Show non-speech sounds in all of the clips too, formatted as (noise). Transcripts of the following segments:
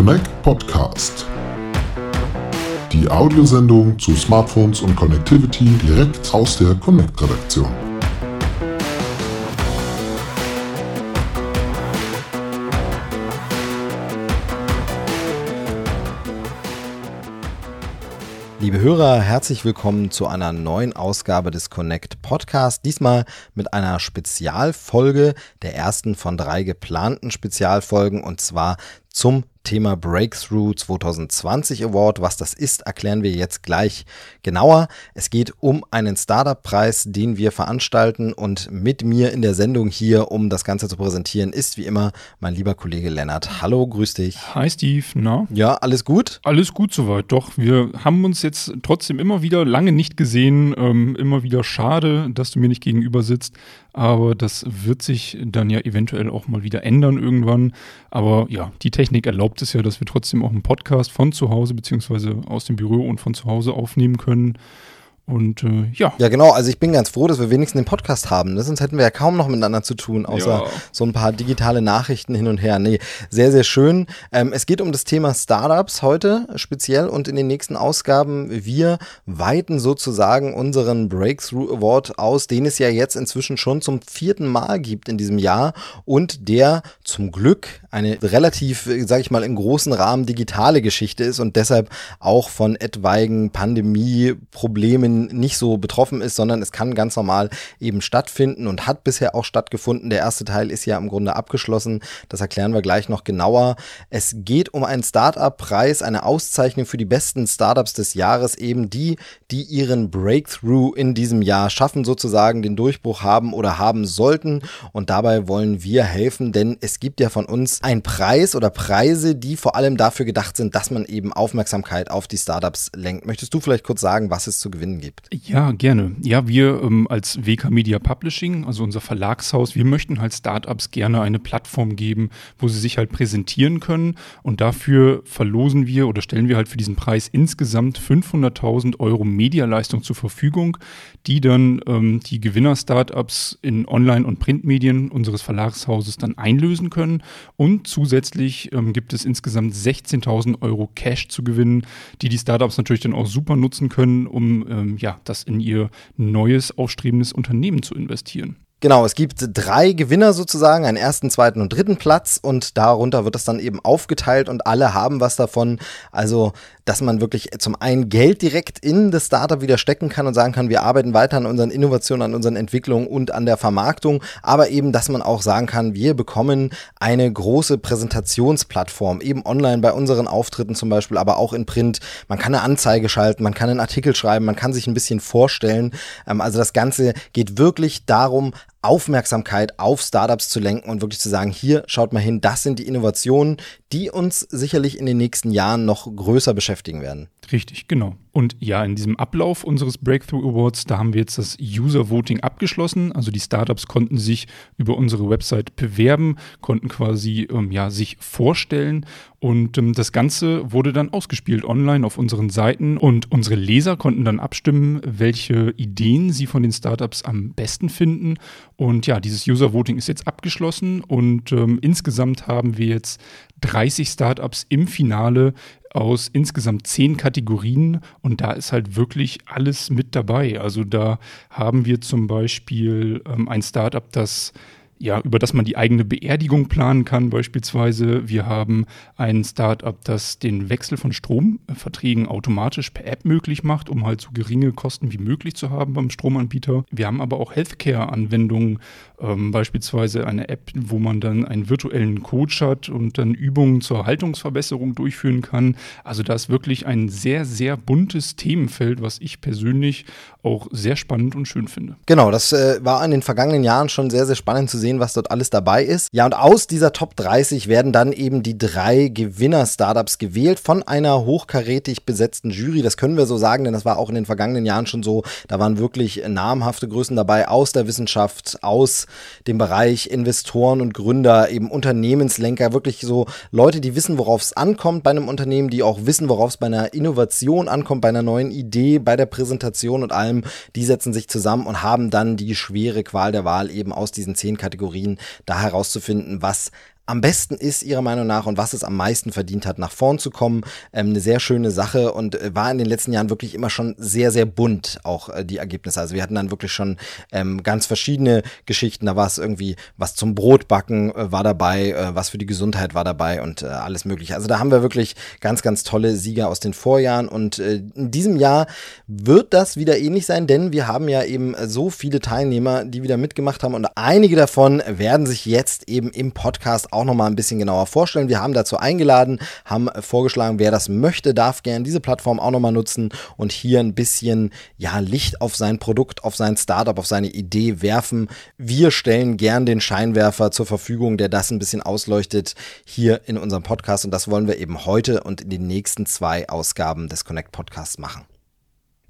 Connect Podcast. Die Audiosendung zu Smartphones und Connectivity direkt aus der Connect-Redaktion. Liebe Hörer, herzlich willkommen zu einer neuen Ausgabe des Connect Podcast. Diesmal mit einer Spezialfolge, der ersten von drei geplanten Spezialfolgen und zwar zum Thema Breakthrough 2020 Award. Was das ist, erklären wir jetzt gleich genauer. Es geht um einen Startup-Preis, den wir veranstalten und mit mir in der Sendung hier, um das Ganze zu präsentieren, ist wie immer mein lieber Kollege Lennart. Hallo, grüß dich. Hi Steve, na? Ja, alles gut? Alles gut soweit, doch. Wir haben uns jetzt trotzdem immer wieder lange nicht gesehen. Ähm, immer wieder schade, dass du mir nicht gegenüber sitzt. Aber das wird sich dann ja eventuell auch mal wieder ändern irgendwann. Aber ja, die Technik erlaubt es ja, dass wir trotzdem auch einen Podcast von zu Hause beziehungsweise aus dem Büro und von zu Hause aufnehmen können. Und äh, ja. Ja, genau. Also ich bin ganz froh, dass wir wenigstens den Podcast haben. Ne? Sonst hätten wir ja kaum noch miteinander zu tun, außer ja. so ein paar digitale Nachrichten hin und her. Nee, sehr, sehr schön. Ähm, es geht um das Thema Startups heute speziell und in den nächsten Ausgaben. Wir weiten sozusagen unseren Breakthrough Award aus, den es ja jetzt inzwischen schon zum vierten Mal gibt in diesem Jahr und der zum Glück eine relativ, sage ich mal, in großen Rahmen digitale Geschichte ist und deshalb auch von etwaigen Pandemie-Problemen nicht so betroffen ist, sondern es kann ganz normal eben stattfinden und hat bisher auch stattgefunden. Der erste Teil ist ja im Grunde abgeschlossen. Das erklären wir gleich noch genauer. Es geht um einen Startup-Preis, eine Auszeichnung für die besten Startups des Jahres, eben die, die ihren Breakthrough in diesem Jahr schaffen, sozusagen den Durchbruch haben oder haben sollten. Und dabei wollen wir helfen, denn es gibt ja von uns einen Preis oder Preise, die vor allem dafür gedacht sind, dass man eben Aufmerksamkeit auf die Startups lenkt. Möchtest du vielleicht kurz sagen, was es zu gewinnen gibt? Ja, gerne. Ja, wir ähm, als WK Media Publishing, also unser Verlagshaus, wir möchten halt Startups gerne eine Plattform geben, wo sie sich halt präsentieren können. Und dafür verlosen wir oder stellen wir halt für diesen Preis insgesamt 500.000 Euro Medialeistung zur Verfügung, die dann ähm, die Gewinner-Startups in Online- und Printmedien unseres Verlagshauses dann einlösen können. Und zusätzlich ähm, gibt es insgesamt 16.000 Euro Cash zu gewinnen, die die Startups natürlich dann auch super nutzen können, um ähm, ja, das in ihr neues, aufstrebendes Unternehmen zu investieren. Genau, es gibt drei Gewinner sozusagen, einen ersten, zweiten und dritten Platz und darunter wird das dann eben aufgeteilt und alle haben was davon. Also, dass man wirklich zum einen Geld direkt in das Startup wieder stecken kann und sagen kann, wir arbeiten weiter an unseren Innovationen, an unseren Entwicklungen und an der Vermarktung, aber eben, dass man auch sagen kann, wir bekommen eine große Präsentationsplattform, eben online bei unseren Auftritten zum Beispiel, aber auch in Print. Man kann eine Anzeige schalten, man kann einen Artikel schreiben, man kann sich ein bisschen vorstellen. Ähm, also das Ganze geht wirklich darum, Aufmerksamkeit auf Startups zu lenken und wirklich zu sagen, hier schaut mal hin, das sind die Innovationen, die uns sicherlich in den nächsten Jahren noch größer beschäftigen werden. Richtig, genau. Und ja, in diesem Ablauf unseres Breakthrough Awards, da haben wir jetzt das User Voting abgeschlossen. Also die Startups konnten sich über unsere Website bewerben, konnten quasi ähm, ja, sich vorstellen. Und ähm, das Ganze wurde dann ausgespielt online auf unseren Seiten. Und unsere Leser konnten dann abstimmen, welche Ideen sie von den Startups am besten finden. Und ja, dieses User Voting ist jetzt abgeschlossen. Und ähm, insgesamt haben wir jetzt 30 Startups im Finale aus insgesamt zehn Kategorien und da ist halt wirklich alles mit dabei. Also da haben wir zum Beispiel ähm, ein Startup, das ja, über das man die eigene Beerdigung planen kann, beispielsweise. Wir haben ein Startup, das den Wechsel von Stromverträgen automatisch per App möglich macht, um halt so geringe Kosten wie möglich zu haben beim Stromanbieter. Wir haben aber auch Healthcare-Anwendungen, ähm, beispielsweise eine App, wo man dann einen virtuellen Coach hat und dann Übungen zur Haltungsverbesserung durchführen kann. Also da ist wirklich ein sehr, sehr buntes Themenfeld, was ich persönlich auch sehr spannend und schön finde. Genau, das äh, war in den vergangenen Jahren schon sehr, sehr spannend zu sehen, was dort alles dabei ist. Ja, und aus dieser Top 30 werden dann eben die drei Gewinner-Startups gewählt von einer hochkarätig besetzten Jury. Das können wir so sagen, denn das war auch in den vergangenen Jahren schon so. Da waren wirklich namhafte Größen dabei aus der Wissenschaft, aus dem Bereich Investoren und Gründer, eben Unternehmenslenker, wirklich so Leute, die wissen, worauf es ankommt bei einem Unternehmen, die auch wissen, worauf es bei einer Innovation ankommt, bei einer neuen Idee, bei der Präsentation und allem. Die setzen sich zusammen und haben dann die schwere Qual der Wahl eben aus diesen zehn Kategorien da herauszufinden, was am besten ist Ihrer Meinung nach und was es am meisten verdient hat, nach vorn zu kommen. Ähm, eine sehr schöne Sache und äh, war in den letzten Jahren wirklich immer schon sehr, sehr bunt, auch äh, die Ergebnisse. Also wir hatten dann wirklich schon ähm, ganz verschiedene Geschichten. Da war es irgendwie was zum Brotbacken äh, war dabei, äh, was für die Gesundheit war dabei und äh, alles mögliche. Also da haben wir wirklich ganz, ganz tolle Sieger aus den Vorjahren und äh, in diesem Jahr wird das wieder ähnlich sein, denn wir haben ja eben so viele Teilnehmer, die wieder mitgemacht haben und einige davon werden sich jetzt eben im Podcast auch nochmal ein bisschen genauer vorstellen. Wir haben dazu eingeladen, haben vorgeschlagen, wer das möchte, darf gerne diese Plattform auch nochmal nutzen und hier ein bisschen ja, Licht auf sein Produkt, auf sein Startup, auf seine Idee werfen. Wir stellen gern den Scheinwerfer zur Verfügung, der das ein bisschen ausleuchtet hier in unserem Podcast und das wollen wir eben heute und in den nächsten zwei Ausgaben des Connect Podcasts machen.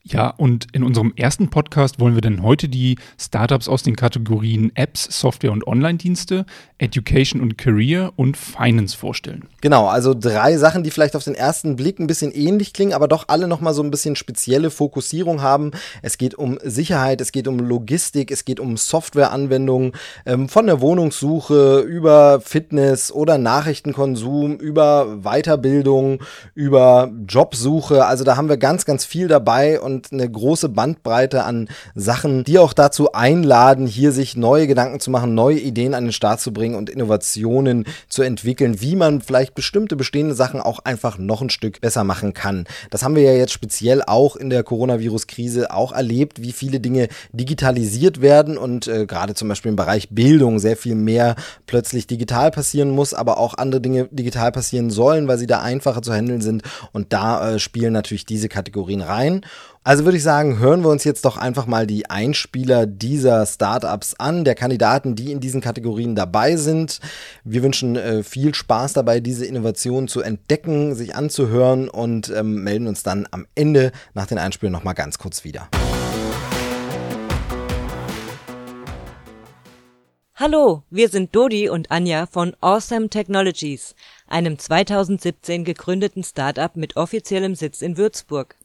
Ja, und in unserem ersten Podcast wollen wir denn heute die Startups aus den Kategorien Apps, Software und Online-Dienste, Education und Career und Finance vorstellen. Genau, also drei Sachen, die vielleicht auf den ersten Blick ein bisschen ähnlich klingen, aber doch alle nochmal so ein bisschen spezielle Fokussierung haben. Es geht um Sicherheit, es geht um Logistik, es geht um Softwareanwendungen, ähm, von der Wohnungssuche über Fitness oder Nachrichtenkonsum, über Weiterbildung, über Jobsuche. Also da haben wir ganz, ganz viel dabei eine große Bandbreite an Sachen, die auch dazu einladen, hier sich neue Gedanken zu machen, neue Ideen an den Start zu bringen und Innovationen zu entwickeln, wie man vielleicht bestimmte bestehende Sachen auch einfach noch ein Stück besser machen kann. Das haben wir ja jetzt speziell auch in der Coronavirus-Krise auch erlebt, wie viele Dinge digitalisiert werden und äh, gerade zum Beispiel im Bereich Bildung sehr viel mehr plötzlich digital passieren muss, aber auch andere Dinge digital passieren sollen, weil sie da einfacher zu handeln sind und da äh, spielen natürlich diese Kategorien rein. Also würde ich sagen, hören wir uns jetzt doch einfach mal die Einspieler dieser Startups an, der Kandidaten, die in diesen Kategorien dabei sind. Wir wünschen äh, viel Spaß dabei, diese Innovationen zu entdecken, sich anzuhören und ähm, melden uns dann am Ende nach den Einspielen nochmal ganz kurz wieder. Hallo, wir sind Dodi und Anja von Awesome Technologies, einem 2017 gegründeten Startup mit offiziellem Sitz in Würzburg.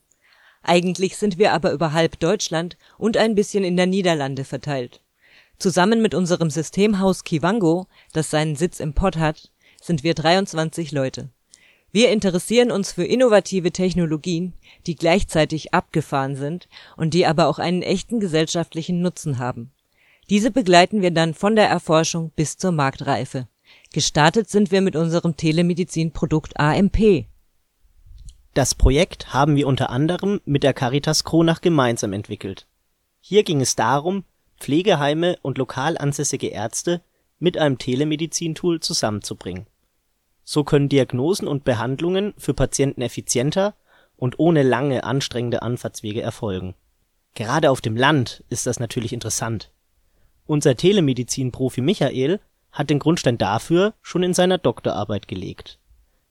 Eigentlich sind wir aber über halb Deutschland und ein bisschen in der Niederlande verteilt. Zusammen mit unserem Systemhaus Kiwango, das seinen Sitz im Pott hat, sind wir 23 Leute. Wir interessieren uns für innovative Technologien, die gleichzeitig abgefahren sind und die aber auch einen echten gesellschaftlichen Nutzen haben. Diese begleiten wir dann von der Erforschung bis zur Marktreife. Gestartet sind wir mit unserem Telemedizinprodukt AMP das Projekt haben wir unter anderem mit der Caritas Kronach gemeinsam entwickelt. Hier ging es darum, Pflegeheime und lokal ansässige Ärzte mit einem Telemedizin-Tool zusammenzubringen. So können Diagnosen und Behandlungen für Patienten effizienter und ohne lange anstrengende Anfahrtswege erfolgen. Gerade auf dem Land ist das natürlich interessant. Unser Telemedizin-Profi Michael hat den Grundstein dafür schon in seiner Doktorarbeit gelegt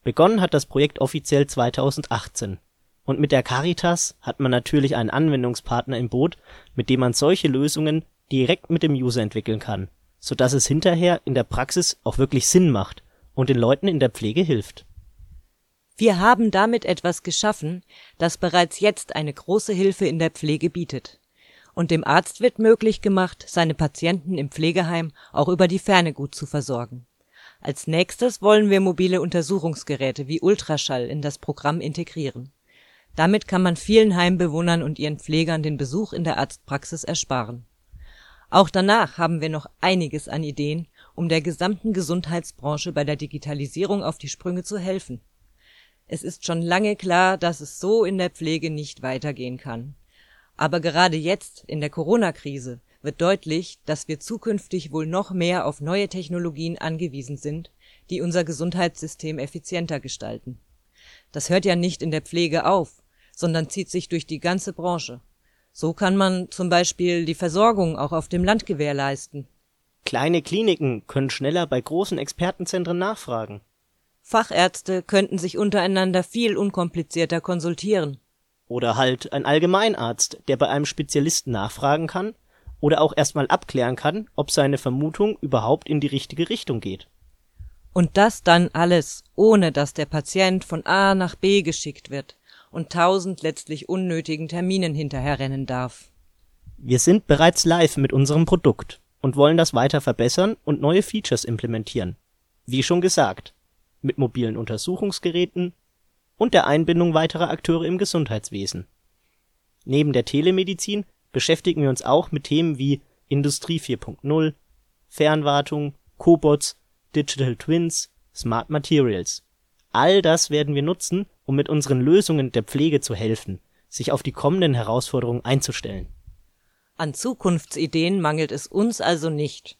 Begonnen hat das Projekt offiziell 2018. Und mit der Caritas hat man natürlich einen Anwendungspartner im Boot, mit dem man solche Lösungen direkt mit dem User entwickeln kann, sodass es hinterher in der Praxis auch wirklich Sinn macht und den Leuten in der Pflege hilft. Wir haben damit etwas geschaffen, das bereits jetzt eine große Hilfe in der Pflege bietet. Und dem Arzt wird möglich gemacht, seine Patienten im Pflegeheim auch über die Ferne gut zu versorgen als nächstes wollen wir mobile Untersuchungsgeräte wie Ultraschall in das Programm integrieren. Damit kann man vielen Heimbewohnern und ihren Pflegern den Besuch in der Arztpraxis ersparen. Auch danach haben wir noch einiges an Ideen, um der gesamten Gesundheitsbranche bei der Digitalisierung auf die Sprünge zu helfen. Es ist schon lange klar, dass es so in der Pflege nicht weitergehen kann. Aber gerade jetzt, in der Corona-Krise, wird deutlich, dass wir zukünftig wohl noch mehr auf neue Technologien angewiesen sind, die unser Gesundheitssystem effizienter gestalten. Das hört ja nicht in der Pflege auf, sondern zieht sich durch die ganze Branche. So kann man zum Beispiel die Versorgung auch auf dem Land gewährleisten. Kleine Kliniken können schneller bei großen Expertenzentren nachfragen. Fachärzte könnten sich untereinander viel unkomplizierter konsultieren. Oder halt ein Allgemeinarzt, der bei einem Spezialisten nachfragen kann oder auch erstmal abklären kann, ob seine Vermutung überhaupt in die richtige Richtung geht. Und das dann alles, ohne dass der Patient von A nach B geschickt wird und tausend letztlich unnötigen Terminen hinterherrennen darf. Wir sind bereits live mit unserem Produkt und wollen das weiter verbessern und neue Features implementieren. Wie schon gesagt, mit mobilen Untersuchungsgeräten und der Einbindung weiterer Akteure im Gesundheitswesen. Neben der Telemedizin beschäftigen wir uns auch mit Themen wie Industrie 4.0, Fernwartung, Cobots, Digital Twins, Smart Materials. All das werden wir nutzen, um mit unseren Lösungen der Pflege zu helfen, sich auf die kommenden Herausforderungen einzustellen. An Zukunftsideen mangelt es uns also nicht.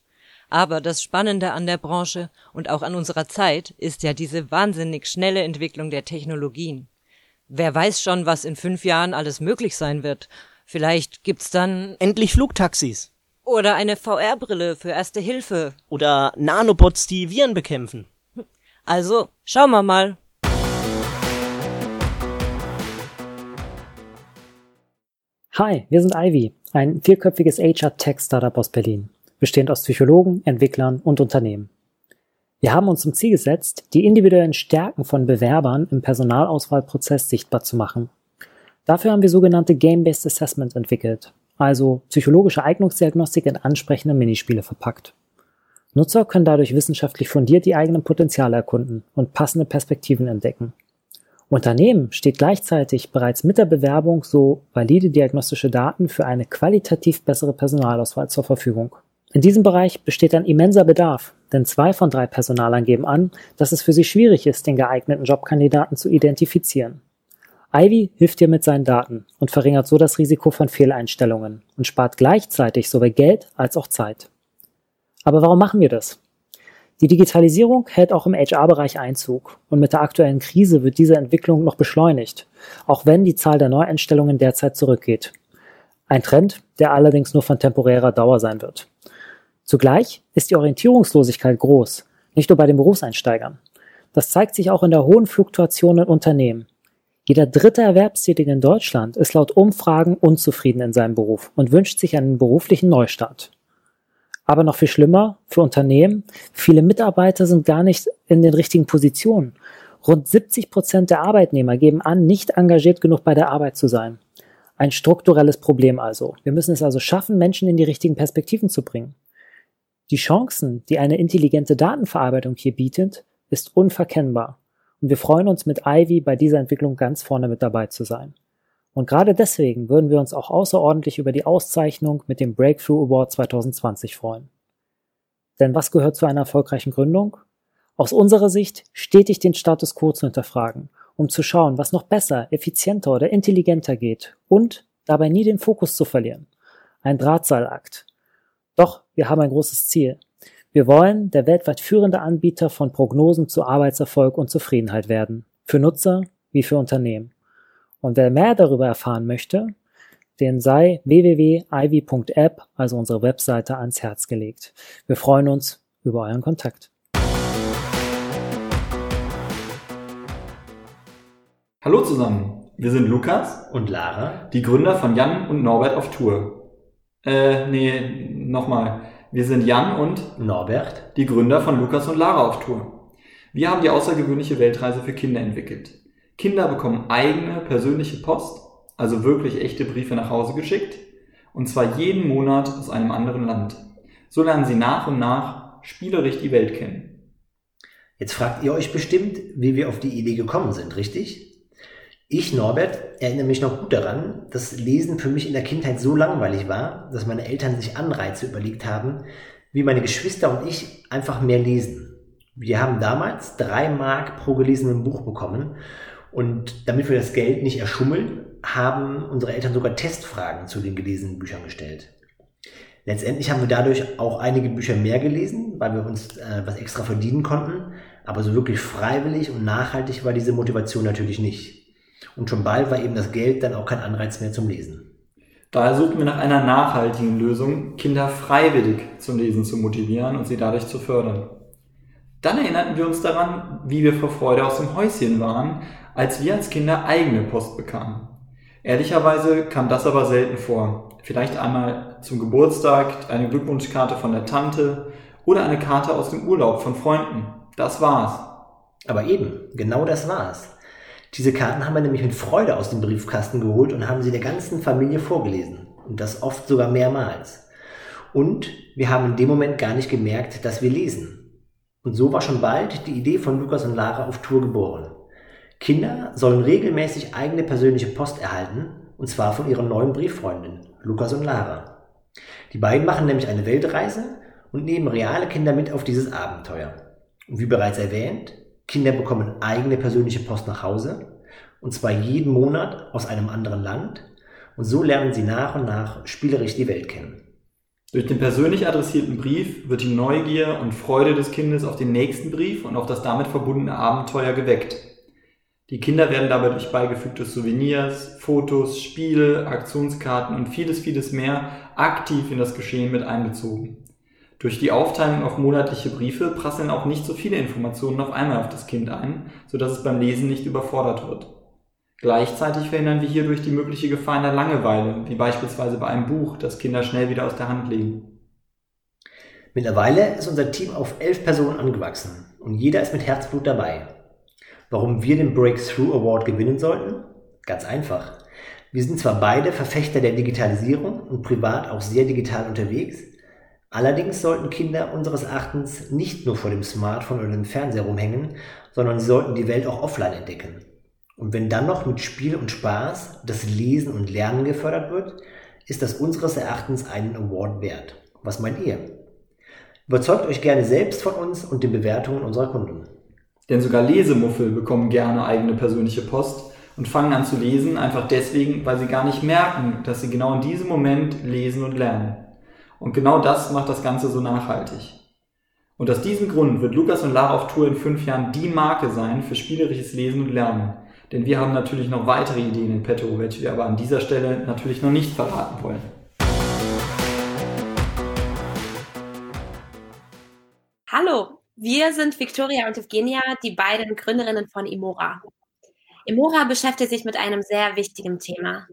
Aber das Spannende an der Branche und auch an unserer Zeit ist ja diese wahnsinnig schnelle Entwicklung der Technologien. Wer weiß schon, was in fünf Jahren alles möglich sein wird. Vielleicht gibt's dann endlich Flugtaxis. Oder eine VR-Brille für Erste Hilfe. Oder Nanobots, die Viren bekämpfen. Also, schauen wir mal. Hi, wir sind Ivy, ein vierköpfiges HR-Tech-Startup aus Berlin, bestehend aus Psychologen, Entwicklern und Unternehmen. Wir haben uns zum Ziel gesetzt, die individuellen Stärken von Bewerbern im Personalauswahlprozess sichtbar zu machen. Dafür haben wir sogenannte Game-Based Assessments entwickelt, also psychologische Eignungsdiagnostik in ansprechende Minispiele verpackt. Nutzer können dadurch wissenschaftlich fundiert die eigenen Potenziale erkunden und passende Perspektiven entdecken. Unternehmen steht gleichzeitig bereits mit der Bewerbung so valide diagnostische Daten für eine qualitativ bessere Personalauswahl zur Verfügung. In diesem Bereich besteht ein immenser Bedarf, denn zwei von drei Personalern geben an, dass es für sie schwierig ist, den geeigneten Jobkandidaten zu identifizieren. Ivy hilft dir mit seinen Daten und verringert so das Risiko von Fehleinstellungen und spart gleichzeitig sowohl Geld als auch Zeit. Aber warum machen wir das? Die Digitalisierung hält auch im HR-Bereich Einzug und mit der aktuellen Krise wird diese Entwicklung noch beschleunigt, auch wenn die Zahl der Neueinstellungen derzeit zurückgeht. Ein Trend, der allerdings nur von temporärer Dauer sein wird. Zugleich ist die Orientierungslosigkeit groß, nicht nur bei den Berufseinsteigern. Das zeigt sich auch in der hohen Fluktuation in Unternehmen. Jeder dritte Erwerbstätige in Deutschland ist laut Umfragen unzufrieden in seinem Beruf und wünscht sich einen beruflichen Neustart. Aber noch viel schlimmer für Unternehmen, viele Mitarbeiter sind gar nicht in den richtigen Positionen. Rund 70 Prozent der Arbeitnehmer geben an, nicht engagiert genug bei der Arbeit zu sein. Ein strukturelles Problem also. Wir müssen es also schaffen, Menschen in die richtigen Perspektiven zu bringen. Die Chancen, die eine intelligente Datenverarbeitung hier bietet, ist unverkennbar. Und wir freuen uns mit Ivy bei dieser Entwicklung ganz vorne mit dabei zu sein. Und gerade deswegen würden wir uns auch außerordentlich über die Auszeichnung mit dem Breakthrough Award 2020 freuen. Denn was gehört zu einer erfolgreichen Gründung? Aus unserer Sicht stetig den Status quo zu hinterfragen, um zu schauen, was noch besser, effizienter oder intelligenter geht und dabei nie den Fokus zu verlieren. Ein Drahtseilakt. Doch wir haben ein großes Ziel. Wir wollen der weltweit führende Anbieter von Prognosen zu Arbeitserfolg und Zufriedenheit werden. Für Nutzer wie für Unternehmen. Und wer mehr darüber erfahren möchte, den sei www.ivy.app, also unsere Webseite, ans Herz gelegt. Wir freuen uns über euren Kontakt. Hallo zusammen, wir sind Lukas und Lara, die Gründer von Jan und Norbert auf Tour. Äh, nee, nochmal. Wir sind Jan und Norbert, die Gründer von Lukas und Lara auf Tour. Wir haben die außergewöhnliche Weltreise für Kinder entwickelt. Kinder bekommen eigene persönliche Post, also wirklich echte Briefe nach Hause geschickt, und zwar jeden Monat aus einem anderen Land. So lernen sie nach und nach spielerisch die Welt kennen. Jetzt fragt ihr euch bestimmt, wie wir auf die Idee gekommen sind, richtig? Ich, Norbert, erinnere mich noch gut daran, dass Lesen für mich in der Kindheit so langweilig war, dass meine Eltern sich Anreize überlegt haben, wie meine Geschwister und ich einfach mehr lesen. Wir haben damals drei Mark pro gelesenem Buch bekommen und damit wir das Geld nicht erschummeln, haben unsere Eltern sogar Testfragen zu den gelesenen Büchern gestellt. Letztendlich haben wir dadurch auch einige Bücher mehr gelesen, weil wir uns äh, was extra verdienen konnten. Aber so wirklich freiwillig und nachhaltig war diese Motivation natürlich nicht. Und schon bald war eben das Geld dann auch kein Anreiz mehr zum Lesen. Daher suchten wir nach einer nachhaltigen Lösung, Kinder freiwillig zum Lesen zu motivieren und sie dadurch zu fördern. Dann erinnerten wir uns daran, wie wir vor Freude aus dem Häuschen waren, als wir als Kinder eigene Post bekamen. Ehrlicherweise kam das aber selten vor. Vielleicht einmal zum Geburtstag eine Glückwunschkarte von der Tante oder eine Karte aus dem Urlaub von Freunden. Das war's. Aber eben, genau das war's. Diese Karten haben wir nämlich mit Freude aus dem Briefkasten geholt und haben sie der ganzen Familie vorgelesen. Und das oft sogar mehrmals. Und wir haben in dem Moment gar nicht gemerkt, dass wir lesen. Und so war schon bald die Idee von Lukas und Lara auf Tour geboren. Kinder sollen regelmäßig eigene persönliche Post erhalten, und zwar von ihren neuen Brieffreundinnen, Lukas und Lara. Die beiden machen nämlich eine Weltreise und nehmen reale Kinder mit auf dieses Abenteuer. Und wie bereits erwähnt, Kinder bekommen eigene persönliche Post nach Hause, und zwar jeden Monat aus einem anderen Land, und so lernen sie nach und nach spielerisch die Welt kennen. Durch den persönlich adressierten Brief wird die Neugier und Freude des Kindes auf den nächsten Brief und auf das damit verbundene Abenteuer geweckt. Die Kinder werden dabei durch beigefügte Souvenirs, Fotos, Spiele, Aktionskarten und vieles, vieles mehr aktiv in das Geschehen mit einbezogen. Durch die Aufteilung auf monatliche Briefe prasseln auch nicht so viele Informationen auf einmal auf das Kind ein, sodass es beim Lesen nicht überfordert wird. Gleichzeitig verhindern wir hierdurch die mögliche Gefahr in der Langeweile, wie beispielsweise bei einem Buch, das Kinder schnell wieder aus der Hand legen. Mittlerweile ist unser Team auf elf Personen angewachsen und jeder ist mit Herzblut dabei. Warum wir den Breakthrough Award gewinnen sollten? Ganz einfach. Wir sind zwar beide Verfechter der Digitalisierung und privat auch sehr digital unterwegs, allerdings sollten Kinder unseres Erachtens nicht nur vor dem Smartphone oder dem Fernseher rumhängen, sondern sie sollten die Welt auch offline entdecken. Und wenn dann noch mit Spiel und Spaß das Lesen und Lernen gefördert wird, ist das unseres Erachtens einen Award wert. Was meint ihr? Überzeugt euch gerne selbst von uns und den Bewertungen unserer Kunden. Denn sogar Lesemuffel bekommen gerne eigene persönliche Post und fangen an zu lesen, einfach deswegen, weil sie gar nicht merken, dass sie genau in diesem Moment lesen und lernen. Und genau das macht das Ganze so nachhaltig. Und aus diesem Grund wird Lukas und Lara auf Tour in fünf Jahren die Marke sein für spielerisches Lesen und Lernen. Denn wir haben natürlich noch weitere Ideen in petto, welche wir aber an dieser Stelle natürlich noch nicht verraten wollen. Hallo, wir sind Victoria und Evgenia, die beiden Gründerinnen von Imora. Imora beschäftigt sich mit einem sehr wichtigen Thema.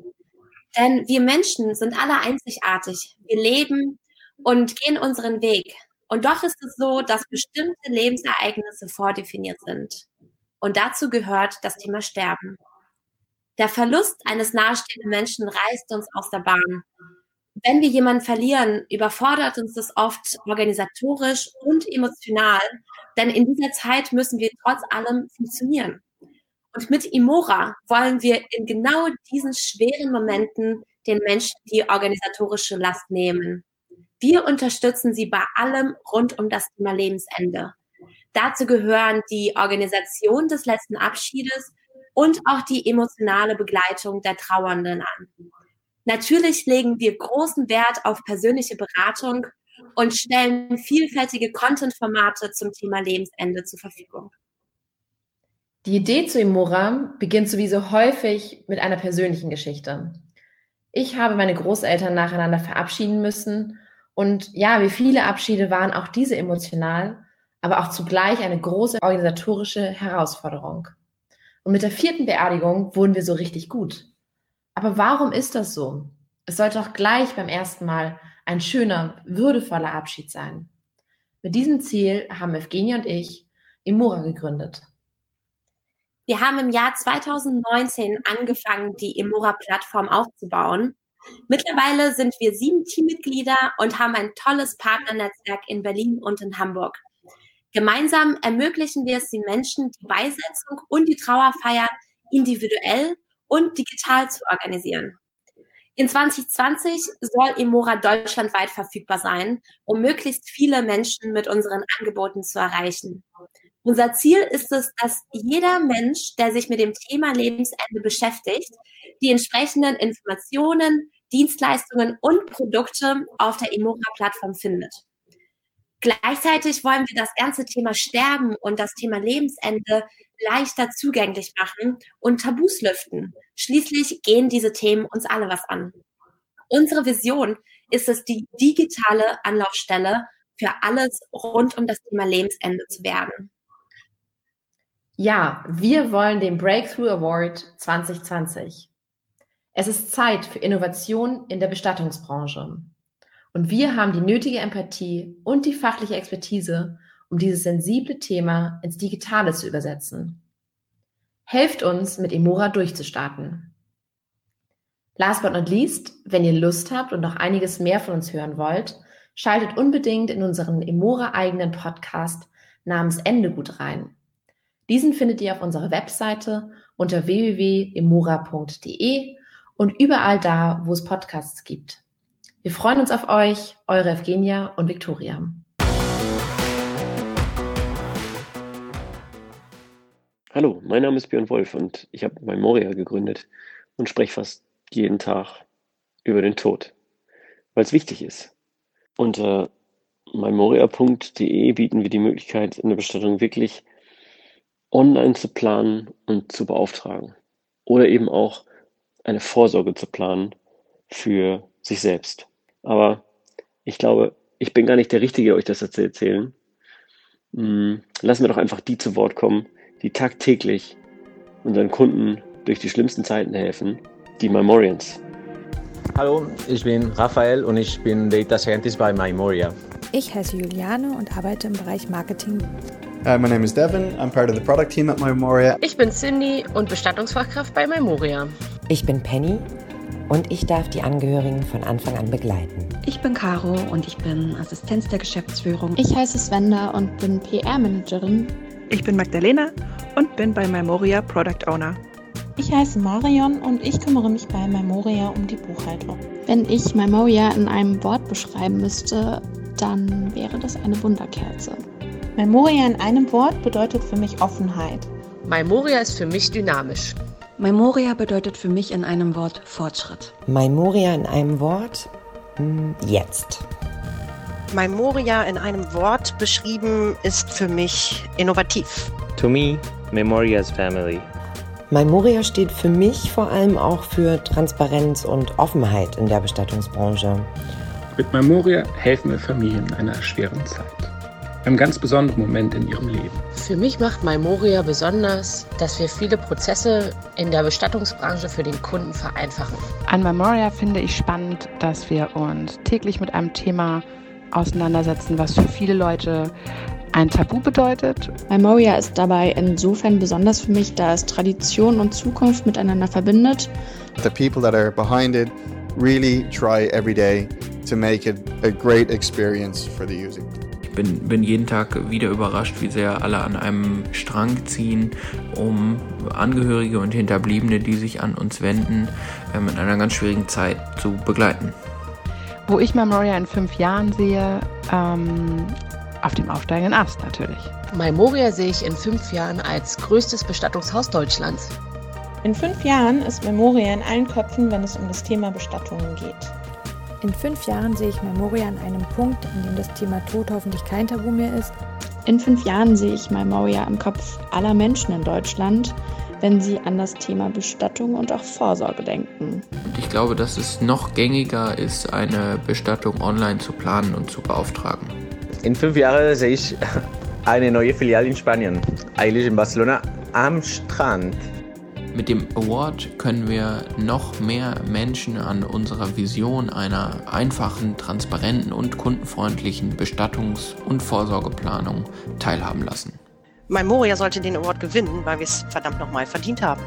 Denn wir Menschen sind alle einzigartig. Wir leben und gehen unseren Weg. Und doch ist es so, dass bestimmte Lebensereignisse vordefiniert sind. Und dazu gehört das Thema Sterben. Der Verlust eines nahestehenden Menschen reißt uns aus der Bahn. Wenn wir jemanden verlieren, überfordert uns das oft organisatorisch und emotional, denn in dieser Zeit müssen wir trotz allem funktionieren. Und mit Imora wollen wir in genau diesen schweren Momenten den Menschen die organisatorische Last nehmen. Wir unterstützen sie bei allem rund um das Thema Lebensende. Dazu gehören die Organisation des letzten Abschiedes und auch die emotionale Begleitung der Trauernden an. Natürlich legen wir großen Wert auf persönliche Beratung und stellen vielfältige Content-Formate zum Thema Lebensende zur Verfügung. Die Idee zu Imora beginnt sowieso häufig mit einer persönlichen Geschichte. Ich habe meine Großeltern nacheinander verabschieden müssen und ja, wie viele Abschiede waren auch diese emotional aber auch zugleich eine große organisatorische Herausforderung. Und mit der vierten Beerdigung wurden wir so richtig gut. Aber warum ist das so? Es sollte doch gleich beim ersten Mal ein schöner, würdevoller Abschied sein. Mit diesem Ziel haben Evgenia und ich Imura gegründet. Wir haben im Jahr 2019 angefangen, die Imura-Plattform aufzubauen. Mittlerweile sind wir sieben Teammitglieder und haben ein tolles Partnernetzwerk in Berlin und in Hamburg. Gemeinsam ermöglichen wir es den Menschen, die Beisetzung und die Trauerfeier individuell und digital zu organisieren. In 2020 soll Emora deutschlandweit verfügbar sein, um möglichst viele Menschen mit unseren Angeboten zu erreichen. Unser Ziel ist es, dass jeder Mensch, der sich mit dem Thema Lebensende beschäftigt, die entsprechenden Informationen, Dienstleistungen und Produkte auf der Emora-Plattform findet. Gleichzeitig wollen wir das ganze Thema Sterben und das Thema Lebensende leichter zugänglich machen und Tabus lüften. Schließlich gehen diese Themen uns alle was an. Unsere Vision ist es, die digitale Anlaufstelle für alles rund um das Thema Lebensende zu werden. Ja, wir wollen den Breakthrough Award 2020. Es ist Zeit für Innovation in der Bestattungsbranche. Und wir haben die nötige Empathie und die fachliche Expertise, um dieses sensible Thema ins Digitale zu übersetzen. Helft uns, mit Emora durchzustarten. Last but not least, wenn ihr Lust habt und noch einiges mehr von uns hören wollt, schaltet unbedingt in unseren Emora eigenen Podcast namens Endegut rein. Diesen findet ihr auf unserer Webseite unter www.emora.de und überall da, wo es Podcasts gibt. Wir freuen uns auf euch, eure Evgenia und Viktoria. Hallo, mein Name ist Björn Wolf und ich habe Memoria gegründet und spreche fast jeden Tag über den Tod, weil es wichtig ist. Unter memoria.de bieten wir die Möglichkeit, eine Bestattung wirklich online zu planen und zu beauftragen. Oder eben auch eine Vorsorge zu planen für sich selbst. Aber ich glaube, ich bin gar nicht der Richtige, euch das zu erzählen. Hm, lassen wir doch einfach die zu Wort kommen, die tagtäglich unseren Kunden durch die schlimmsten Zeiten helfen, die Memorians. Hallo, ich bin Raphael und ich bin Data Scientist bei Memoria. Ich heiße Juliane und arbeite im Bereich Marketing. Hi, my name is Devin. I'm part of the product team at Memoria. Ich bin Cindy und Bestattungsfachkraft bei Memoria. Ich bin Penny und ich darf die Angehörigen von Anfang an begleiten. Ich bin Caro und ich bin Assistenz der Geschäftsführung. Ich heiße Svenda und bin PR-Managerin. Ich bin Magdalena und bin bei Memoria Product Owner. Ich heiße Marion und ich kümmere mich bei Memoria um die Buchhaltung. Wenn ich Memoria in einem Wort beschreiben müsste, dann wäre das eine Wunderkerze. Memoria in einem Wort bedeutet für mich Offenheit. Memoria ist für mich dynamisch. Memoria bedeutet für mich in einem Wort Fortschritt. Memoria in einem Wort? Hm, jetzt. Memoria in einem Wort beschrieben ist für mich innovativ. To me, Memoria is family. Memoria steht für mich vor allem auch für Transparenz und Offenheit in der Bestattungsbranche. Mit Memoria helfen wir Familien in einer schweren Zeit einem ganz besonderen Moment in ihrem Leben. Für mich macht Memoria besonders, dass wir viele Prozesse in der Bestattungsbranche für den Kunden vereinfachen. An Memoria finde ich spannend, dass wir uns täglich mit einem Thema auseinandersetzen, was für viele Leute ein Tabu bedeutet. Memoria ist dabei insofern besonders für mich, da es Tradition und Zukunft miteinander verbindet. The people that are behind it really try every day to make it a great experience for the user bin, bin jeden Tag wieder überrascht, wie sehr alle an einem Strang ziehen, um Angehörige und Hinterbliebene, die sich an uns wenden, ähm, in einer ganz schwierigen Zeit zu begleiten. Wo ich Memoria in fünf Jahren sehe, ähm, auf dem aufsteigenden Ast natürlich. Memoria sehe ich in fünf Jahren als größtes Bestattungshaus Deutschlands. In fünf Jahren ist Memoria in allen Köpfen, wenn es um das Thema Bestattungen geht. In fünf Jahren sehe ich Memoria an einem Punkt, in dem das Thema Tod hoffentlich kein Tabu mehr ist. In fünf Jahren sehe ich Memoria im Kopf aller Menschen in Deutschland, wenn sie an das Thema Bestattung und auch Vorsorge denken. Und ich glaube, dass es noch gängiger ist, eine Bestattung online zu planen und zu beauftragen. In fünf Jahren sehe ich eine neue Filiale in Spanien, eigentlich in Barcelona am Strand. Mit dem Award können wir noch mehr Menschen an unserer Vision einer einfachen, transparenten und kundenfreundlichen Bestattungs- und Vorsorgeplanung teilhaben lassen. Memoria sollte den Award gewinnen, weil wir es verdammt nochmal verdient haben.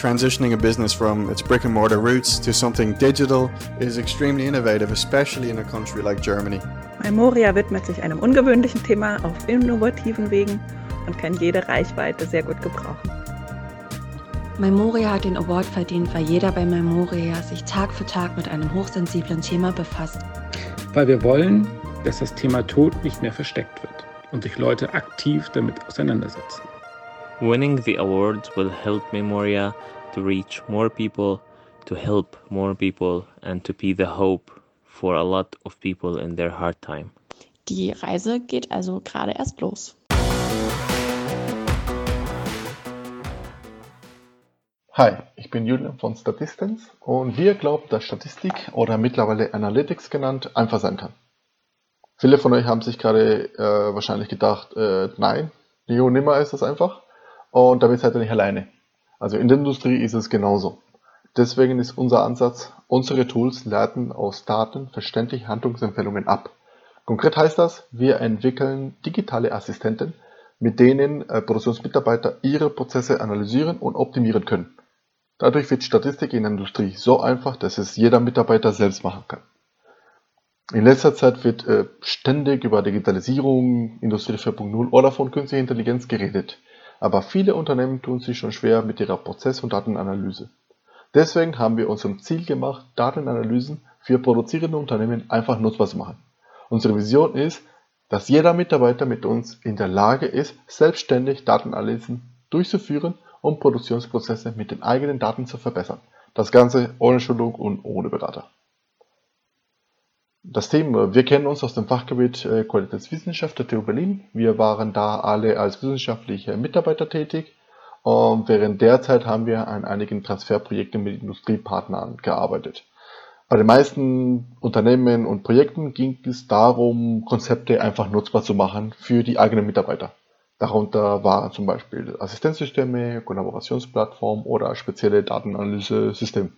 Transitioning a business from its brick and mortar roots to something digital is extremely innovative, especially in a country like Germany. Memoria widmet sich einem ungewöhnlichen Thema auf innovativen Wegen und kann jede Reichweite sehr gut gebrauchen. Memoria hat den Award verdient, weil jeder bei Memoria sich Tag für Tag mit einem hochsensiblen Thema befasst. Weil wir wollen, dass das Thema Tod nicht mehr versteckt wird und sich Leute aktiv damit auseinandersetzen. Winning the award will help Memoria to reach more people, to help more people and to be the hope for a lot of people in their hard time. Die Reise geht also gerade erst los. Hi, ich bin Julian von Statistens und wir glauben, dass Statistik oder mittlerweile Analytics genannt einfach sein kann. Viele von euch haben sich gerade äh, wahrscheinlich gedacht, äh, nein, Neo nimmer ist das einfach und damit seid ihr nicht alleine. Also in der Industrie ist es genauso. Deswegen ist unser Ansatz, unsere Tools leiten aus Daten verständliche Handlungsempfehlungen ab. Konkret heißt das, wir entwickeln digitale Assistenten, mit denen äh, Produktionsmitarbeiter ihre Prozesse analysieren und optimieren können. Dadurch wird Statistik in der Industrie so einfach, dass es jeder Mitarbeiter selbst machen kann. In letzter Zeit wird äh, ständig über Digitalisierung, Industrie 4.0 oder von künstlicher Intelligenz geredet. Aber viele Unternehmen tun sich schon schwer mit ihrer Prozess- und Datenanalyse. Deswegen haben wir uns zum Ziel gemacht, Datenanalysen für produzierende Unternehmen einfach nutzbar zu machen. Unsere Vision ist, dass jeder Mitarbeiter mit uns in der Lage ist, selbstständig Datenanalysen durchzuführen, um Produktionsprozesse mit den eigenen Daten zu verbessern. Das Ganze ohne Schulung und ohne Berater. Das Thema, wir kennen uns aus dem Fachgebiet äh, Qualitätswissenschaft der TU Berlin. Wir waren da alle als wissenschaftliche Mitarbeiter tätig. Und während der Zeit haben wir an einigen Transferprojekten mit Industriepartnern gearbeitet. Bei den meisten Unternehmen und Projekten ging es darum, Konzepte einfach nutzbar zu machen für die eigenen Mitarbeiter. Darunter waren zum Beispiel Assistenzsysteme, Kollaborationsplattformen oder spezielle Datenanalyse-Systeme.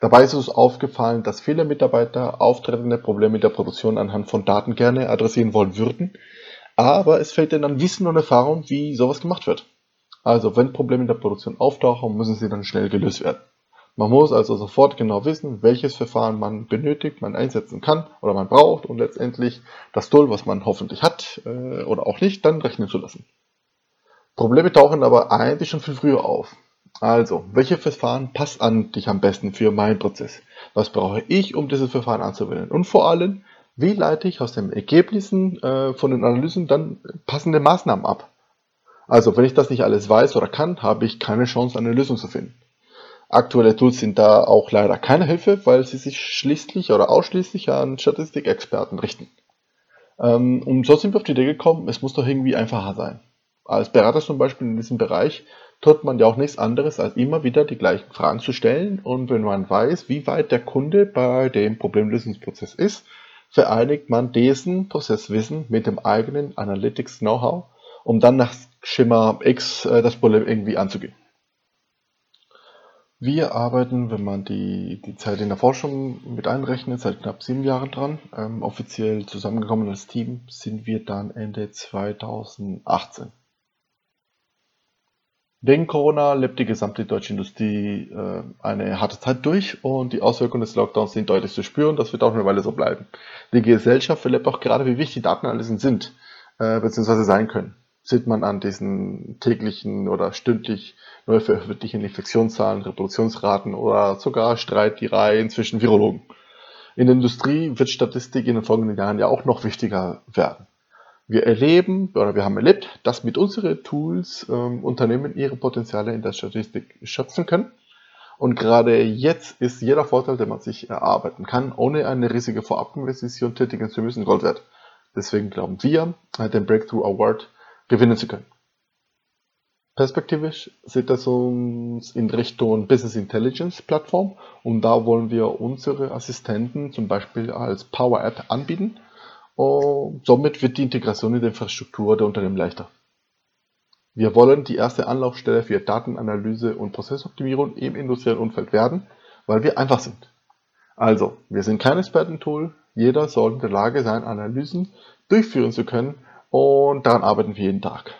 Dabei ist uns aufgefallen, dass viele Mitarbeiter auftretende Probleme der Produktion anhand von Daten gerne adressieren wollen würden, aber es fehlt ihnen an Wissen und Erfahrung, wie sowas gemacht wird. Also wenn Probleme in der Produktion auftauchen, müssen sie dann schnell gelöst werden. Man muss also sofort genau wissen, welches Verfahren man benötigt, man einsetzen kann oder man braucht und letztendlich das Tool, was man hoffentlich hat äh, oder auch nicht, dann rechnen zu lassen. Probleme tauchen aber eigentlich schon viel früher auf. Also, welche Verfahren passt an dich am besten für meinen Prozess? Was brauche ich, um dieses Verfahren anzuwenden? Und vor allem, wie leite ich aus den Ergebnissen äh, von den Analysen dann passende Maßnahmen ab? Also, wenn ich das nicht alles weiß oder kann, habe ich keine Chance, eine Lösung zu finden. Aktuelle Tools sind da auch leider keine Hilfe, weil sie sich schließlich oder ausschließlich an Statistikexperten richten. Ähm, und so sind wir auf die Idee gekommen, es muss doch irgendwie einfacher sein. Als Berater zum Beispiel in diesem Bereich tut man ja auch nichts anderes, als immer wieder die gleichen Fragen zu stellen. Und wenn man weiß, wie weit der Kunde bei dem Problemlösungsprozess ist, vereinigt man diesen Prozesswissen mit dem eigenen Analytics-Know-how, um dann nach Schema X äh, das Problem irgendwie anzugehen. Wir arbeiten, wenn man die, die Zeit in der Forschung mit einrechnet, seit knapp sieben Jahren dran. Ähm, offiziell zusammengekommen als Team sind wir dann Ende 2018. Wegen Corona lebt die gesamte deutsche Industrie äh, eine harte Zeit durch und die Auswirkungen des Lockdowns sind deutlich zu spüren. Das wird auch eine Weile so bleiben. Die Gesellschaft erlebt auch gerade, wie wichtig Datenanalysen sind, äh, beziehungsweise sein können. Sieht man an diesen täglichen oder stündlich neu veröffentlichten Infektionszahlen, Reproduktionsraten oder sogar Streitereien zwischen Virologen. In der Industrie wird Statistik in den folgenden Jahren ja auch noch wichtiger werden. Wir erleben oder wir haben erlebt, dass mit unseren Tools ähm, Unternehmen ihre Potenziale in der Statistik schöpfen können. Und gerade jetzt ist jeder Vorteil, den man sich erarbeiten kann, ohne eine riesige Vorabinvestition tätigen zu müssen, Gold wert. Deswegen glauben wir, den Breakthrough Award gewinnen zu können. Perspektivisch sieht das uns in Richtung Business Intelligence Plattform und da wollen wir unsere Assistenten zum Beispiel als Power App anbieten und somit wird die Integration in die Infrastruktur der Unternehmen leichter. Wir wollen die erste Anlaufstelle für Datenanalyse und Prozessoptimierung im industriellen Umfeld werden, weil wir einfach sind. Also, wir sind kein Expertentool, jeder soll in der Lage sein, Analysen durchführen zu können und daran arbeiten wir jeden Tag.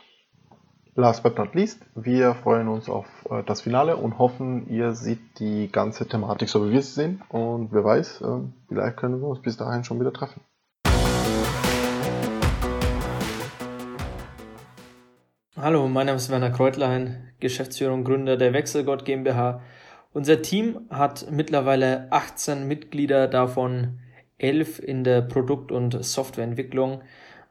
Last but not least, wir freuen uns auf äh, das Finale und hoffen, ihr seht die ganze Thematik so wie wir sie sehen und wer weiß, äh, vielleicht können wir uns bis dahin schon wieder treffen. Hallo, mein Name ist Werner Kreutlein, Geschäftsführer und Gründer der Wechselgott GmbH. Unser Team hat mittlerweile 18 Mitglieder, davon 11 in der Produkt- und Softwareentwicklung.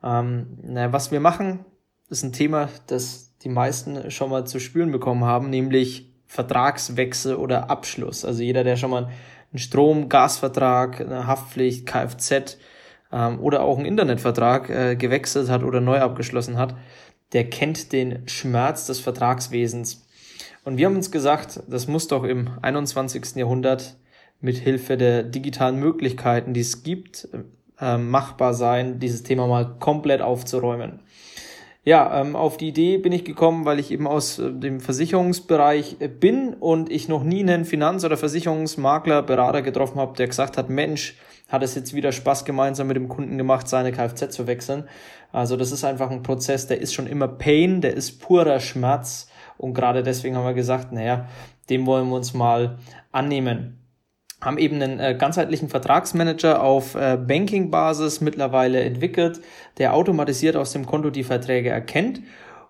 Ähm, na, was wir machen, ist ein Thema, das die meisten schon mal zu spüren bekommen haben, nämlich Vertragswechsel oder Abschluss. Also jeder, der schon mal einen Strom-, Gasvertrag, eine Haftpflicht, Kfz ähm, oder auch einen Internetvertrag äh, gewechselt hat oder neu abgeschlossen hat, der kennt den Schmerz des Vertragswesens. Und wir haben uns gesagt, das muss doch im 21. Jahrhundert mit Hilfe der digitalen Möglichkeiten, die es gibt, äh, machbar sein, dieses Thema mal komplett aufzuräumen. Ja, ähm, auf die Idee bin ich gekommen, weil ich eben aus äh, dem Versicherungsbereich äh, bin und ich noch nie einen Finanz- oder Versicherungsmakler, Berater getroffen habe, der gesagt hat, Mensch, hat es jetzt wieder Spaß gemeinsam mit dem Kunden gemacht, seine Kfz zu wechseln. Also das ist einfach ein Prozess, der ist schon immer Pain, der ist purer Schmerz und gerade deswegen haben wir gesagt, naja, dem wollen wir uns mal annehmen. Haben eben einen äh, ganzheitlichen Vertragsmanager auf äh, Banking-Basis mittlerweile entwickelt, der automatisiert aus dem Konto die Verträge erkennt.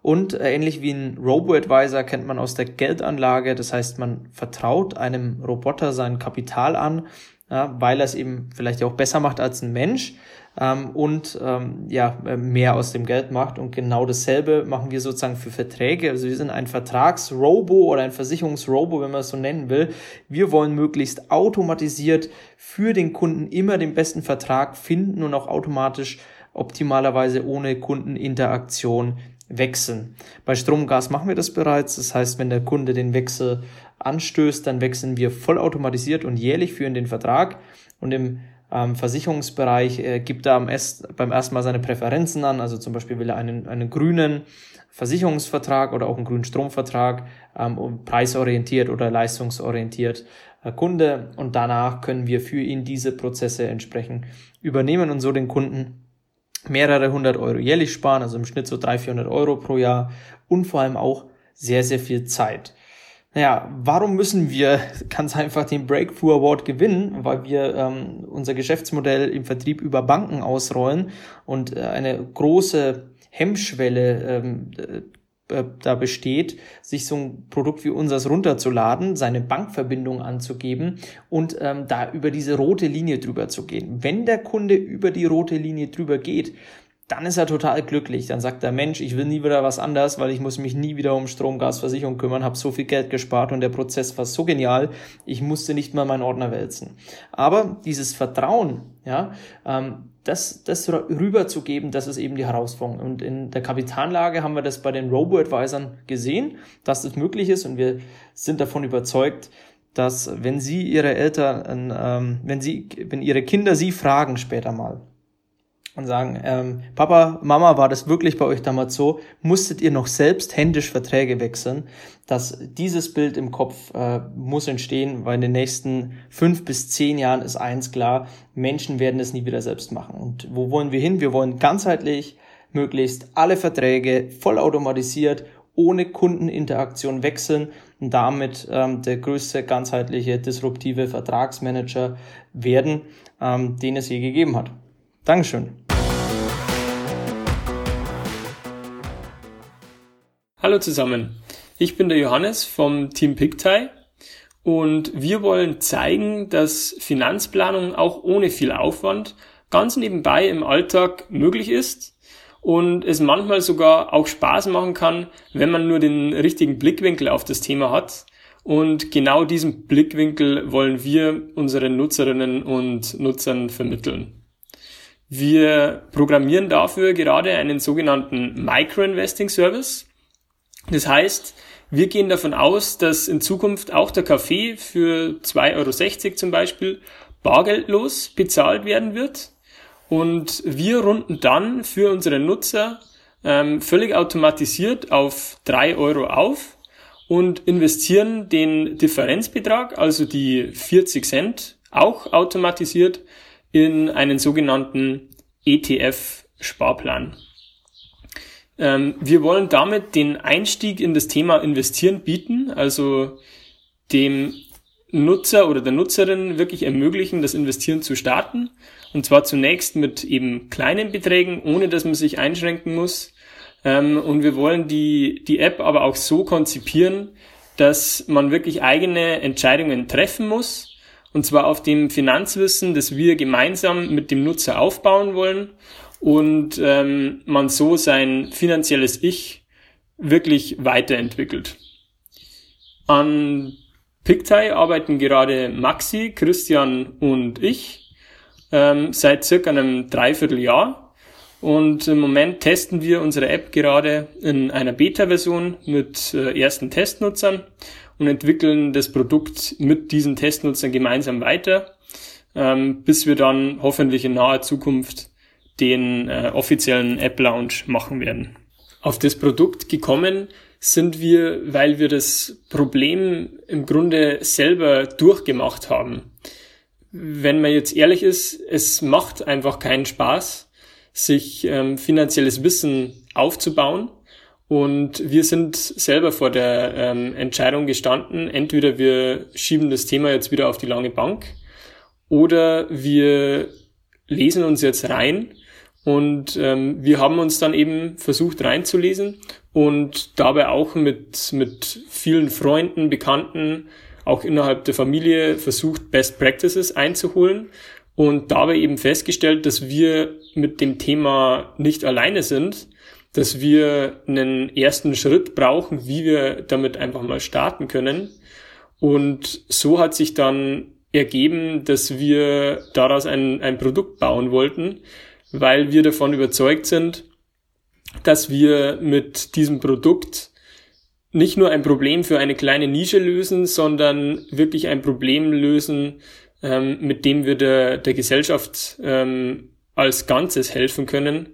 Und äh, ähnlich wie ein Robo-Advisor kennt man aus der Geldanlage, das heißt, man vertraut einem Roboter sein Kapital an, ja, weil er es eben vielleicht auch besser macht als ein Mensch ähm, und ähm, ja, äh, mehr aus dem Geld macht. Und genau dasselbe machen wir sozusagen für Verträge. Also wir sind ein Vertragsrobo oder ein Versicherungsrobo, wenn man es so nennen will. Wir wollen möglichst automatisiert für den Kunden immer den besten Vertrag finden und auch automatisch optimalerweise ohne Kundeninteraktion wechseln. Bei Strom Gas machen wir das bereits. Das heißt, wenn der Kunde den Wechsel anstößt, dann wechseln wir vollautomatisiert und jährlich für ihn den Vertrag. Und im ähm, Versicherungsbereich äh, gibt er am erst, beim ersten Mal seine Präferenzen an. Also zum Beispiel will er einen, einen grünen Versicherungsvertrag oder auch einen grünen Stromvertrag, ähm, preisorientiert oder leistungsorientiert äh, Kunde. Und danach können wir für ihn diese Prozesse entsprechend übernehmen und so den Kunden mehrere hundert Euro jährlich sparen, also im Schnitt so 300, 400 Euro pro Jahr und vor allem auch sehr, sehr viel Zeit. Naja, warum müssen wir (laughs) ganz einfach den Breakthrough Award gewinnen? Weil wir ähm, unser Geschäftsmodell im Vertrieb über Banken ausrollen und äh, eine große Hemmschwelle ähm, äh, da besteht, sich so ein Produkt wie unseres runterzuladen, seine Bankverbindung anzugeben und ähm, da über diese rote Linie drüber zu gehen. Wenn der Kunde über die rote Linie drüber geht, dann ist er total glücklich. Dann sagt der Mensch, ich will nie wieder was anderes, weil ich muss mich nie wieder um Strom, Gas, Versicherung kümmern, habe so viel Geld gespart und der Prozess war so genial, ich musste nicht mal meinen Ordner wälzen. Aber dieses Vertrauen, ja, ähm, das, das rüberzugeben, das ist eben die Herausforderung. Und in der Kapitalanlage haben wir das bei den Robo-Advisern gesehen, dass das möglich ist und wir sind davon überzeugt, dass wenn Sie Ihre Eltern, ähm, wenn Sie, wenn Ihre Kinder Sie fragen später mal, und sagen, ähm, Papa, Mama, war das wirklich bei euch damals so? Musstet ihr noch selbst händisch Verträge wechseln? Dass dieses Bild im Kopf äh, muss entstehen, weil in den nächsten fünf bis zehn Jahren ist eins klar, Menschen werden es nie wieder selbst machen. Und wo wollen wir hin? Wir wollen ganzheitlich möglichst alle Verträge vollautomatisiert ohne Kundeninteraktion wechseln und damit ähm, der größte ganzheitliche disruptive Vertragsmanager werden, ähm, den es je gegeben hat. Dankeschön. Hallo zusammen, ich bin der Johannes vom Team Pictai und wir wollen zeigen, dass Finanzplanung auch ohne viel Aufwand ganz nebenbei im Alltag möglich ist und es manchmal sogar auch Spaß machen kann, wenn man nur den richtigen Blickwinkel auf das Thema hat. Und genau diesen Blickwinkel wollen wir unseren Nutzerinnen und Nutzern vermitteln. Wir programmieren dafür gerade einen sogenannten Micro-Investing Service. Das heißt, wir gehen davon aus, dass in Zukunft auch der Kaffee für 2,60 Euro zum Beispiel bargeldlos bezahlt werden wird. Und wir runden dann für unsere Nutzer ähm, völlig automatisiert auf 3 Euro auf und investieren den Differenzbetrag, also die 40 Cent, auch automatisiert in einen sogenannten ETF-Sparplan. Ähm, wir wollen damit den Einstieg in das Thema Investieren bieten, also dem Nutzer oder der Nutzerin wirklich ermöglichen, das Investieren zu starten. Und zwar zunächst mit eben kleinen Beträgen, ohne dass man sich einschränken muss. Ähm, und wir wollen die, die App aber auch so konzipieren, dass man wirklich eigene Entscheidungen treffen muss. Und zwar auf dem Finanzwissen, das wir gemeinsam mit dem Nutzer aufbauen wollen und ähm, man so sein finanzielles Ich wirklich weiterentwickelt. An Pictai arbeiten gerade Maxi, Christian und ich ähm, seit circa einem Dreivierteljahr. Und im Moment testen wir unsere App gerade in einer Beta-Version mit äh, ersten Testnutzern und entwickeln das Produkt mit diesen Testnutzern gemeinsam weiter, ähm, bis wir dann hoffentlich in naher Zukunft den äh, offiziellen App Launch machen werden. Auf das Produkt gekommen sind wir, weil wir das Problem im Grunde selber durchgemacht haben. Wenn man jetzt ehrlich ist, es macht einfach keinen Spaß, sich ähm, finanzielles Wissen aufzubauen Und wir sind selber vor der ähm, Entscheidung gestanden, entweder wir schieben das Thema jetzt wieder auf die lange Bank oder wir lesen uns jetzt rein und ähm, wir haben uns dann eben versucht reinzulesen und dabei auch mit, mit vielen Freunden, Bekannten, auch innerhalb der Familie versucht, Best Practices einzuholen und dabei eben festgestellt, dass wir mit dem Thema nicht alleine sind, dass wir einen ersten Schritt brauchen, wie wir damit einfach mal starten können. Und so hat sich dann ergeben, dass wir daraus ein, ein Produkt bauen wollten, weil wir davon überzeugt sind, dass wir mit diesem Produkt nicht nur ein Problem für eine kleine Nische lösen, sondern wirklich ein Problem lösen, ähm, mit dem wir der, der Gesellschaft ähm, als Ganzes helfen können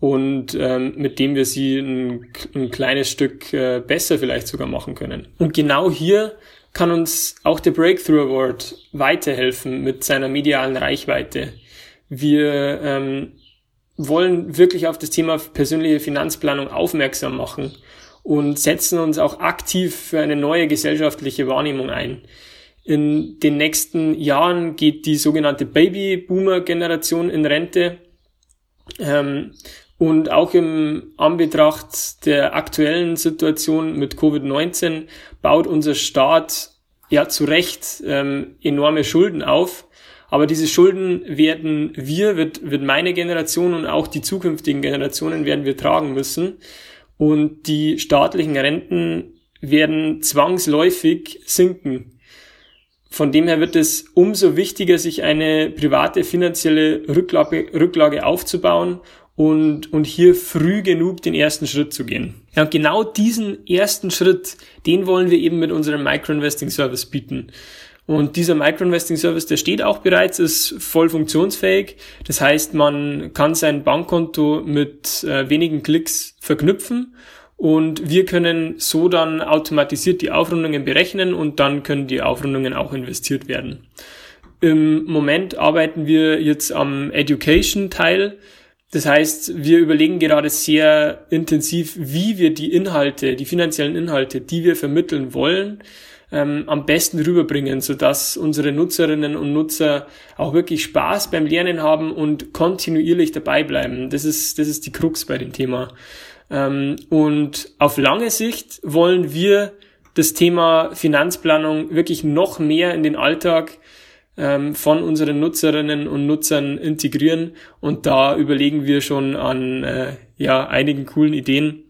und ähm, mit dem wir sie ein, ein kleines Stück äh, besser vielleicht sogar machen können. Und genau hier kann uns auch der Breakthrough Award weiterhelfen mit seiner medialen Reichweite. Wir ähm, wollen wirklich auf das Thema persönliche Finanzplanung aufmerksam machen und setzen uns auch aktiv für eine neue gesellschaftliche Wahrnehmung ein. In den nächsten Jahren geht die sogenannte Baby-Boomer-Generation in Rente. Ähm, und auch im Anbetracht der aktuellen Situation mit Covid-19 baut unser Staat ja zu Recht ähm, enorme Schulden auf. Aber diese Schulden werden wir, wird, wird meine Generation und auch die zukünftigen Generationen werden wir tragen müssen. Und die staatlichen Renten werden zwangsläufig sinken. Von dem her wird es umso wichtiger, sich eine private finanzielle Rücklage, Rücklage aufzubauen und, und hier früh genug den ersten Schritt zu gehen. Ja, genau diesen ersten Schritt, den wollen wir eben mit unserem Microinvesting Service bieten. Und dieser Microinvesting Service, der steht auch bereits, ist voll funktionsfähig. Das heißt, man kann sein Bankkonto mit äh, wenigen Klicks verknüpfen und wir können so dann automatisiert die Aufrundungen berechnen und dann können die Aufrundungen auch investiert werden. Im Moment arbeiten wir jetzt am Education-Teil. Das heißt, wir überlegen gerade sehr intensiv, wie wir die Inhalte, die finanziellen Inhalte, die wir vermitteln wollen, ähm, am besten rüberbringen, sodass unsere Nutzerinnen und Nutzer auch wirklich Spaß beim Lernen haben und kontinuierlich dabei bleiben. Das ist, das ist die Krux bei dem Thema. Ähm, und auf lange Sicht wollen wir das Thema Finanzplanung wirklich noch mehr in den Alltag ähm, von unseren Nutzerinnen und Nutzern integrieren. Und da überlegen wir schon an äh, ja, einigen coolen Ideen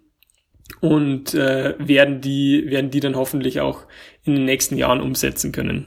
und äh, werden, die, werden die dann hoffentlich auch in den nächsten Jahren umsetzen können.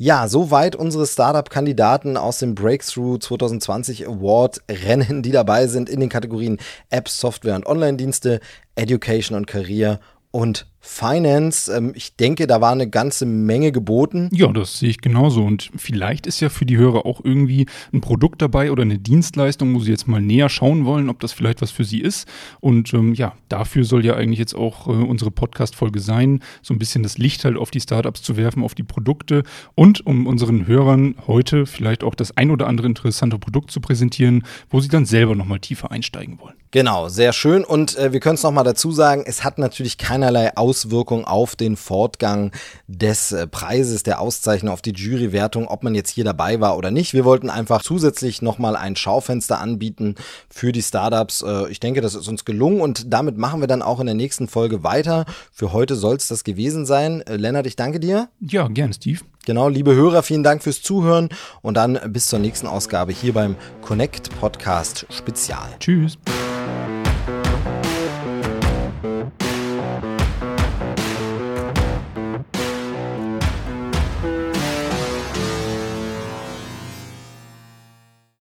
Ja, soweit unsere Startup-Kandidaten aus dem Breakthrough 2020 Award Rennen, die dabei sind in den Kategorien Apps, Software und Online-Dienste, Education und Career und Finance. Ähm, ich denke, da war eine ganze Menge geboten. Ja, das sehe ich genauso. Und vielleicht ist ja für die Hörer auch irgendwie ein Produkt dabei oder eine Dienstleistung, wo sie jetzt mal näher schauen wollen, ob das vielleicht was für sie ist. Und ähm, ja, dafür soll ja eigentlich jetzt auch äh, unsere Podcast-Folge sein, so ein bisschen das Licht halt auf die Startups zu werfen, auf die Produkte und um unseren Hörern heute vielleicht auch das ein oder andere interessante Produkt zu präsentieren, wo sie dann selber nochmal tiefer einsteigen wollen. Genau, sehr schön. Und äh, wir können es nochmal dazu sagen, es hat natürlich keinerlei Auswirkung auf den Fortgang des äh, Preises, der Auszeichnung, auf die Jurywertung, ob man jetzt hier dabei war oder nicht. Wir wollten einfach zusätzlich nochmal ein Schaufenster anbieten für die Startups. Äh, ich denke, das ist uns gelungen und damit machen wir dann auch in der nächsten Folge weiter. Für heute soll es das gewesen sein. Äh, Lennart, ich danke dir. Ja, gern, Steve. Genau, liebe Hörer, vielen Dank fürs Zuhören und dann bis zur nächsten Ausgabe hier beim Connect Podcast Spezial. Tschüss.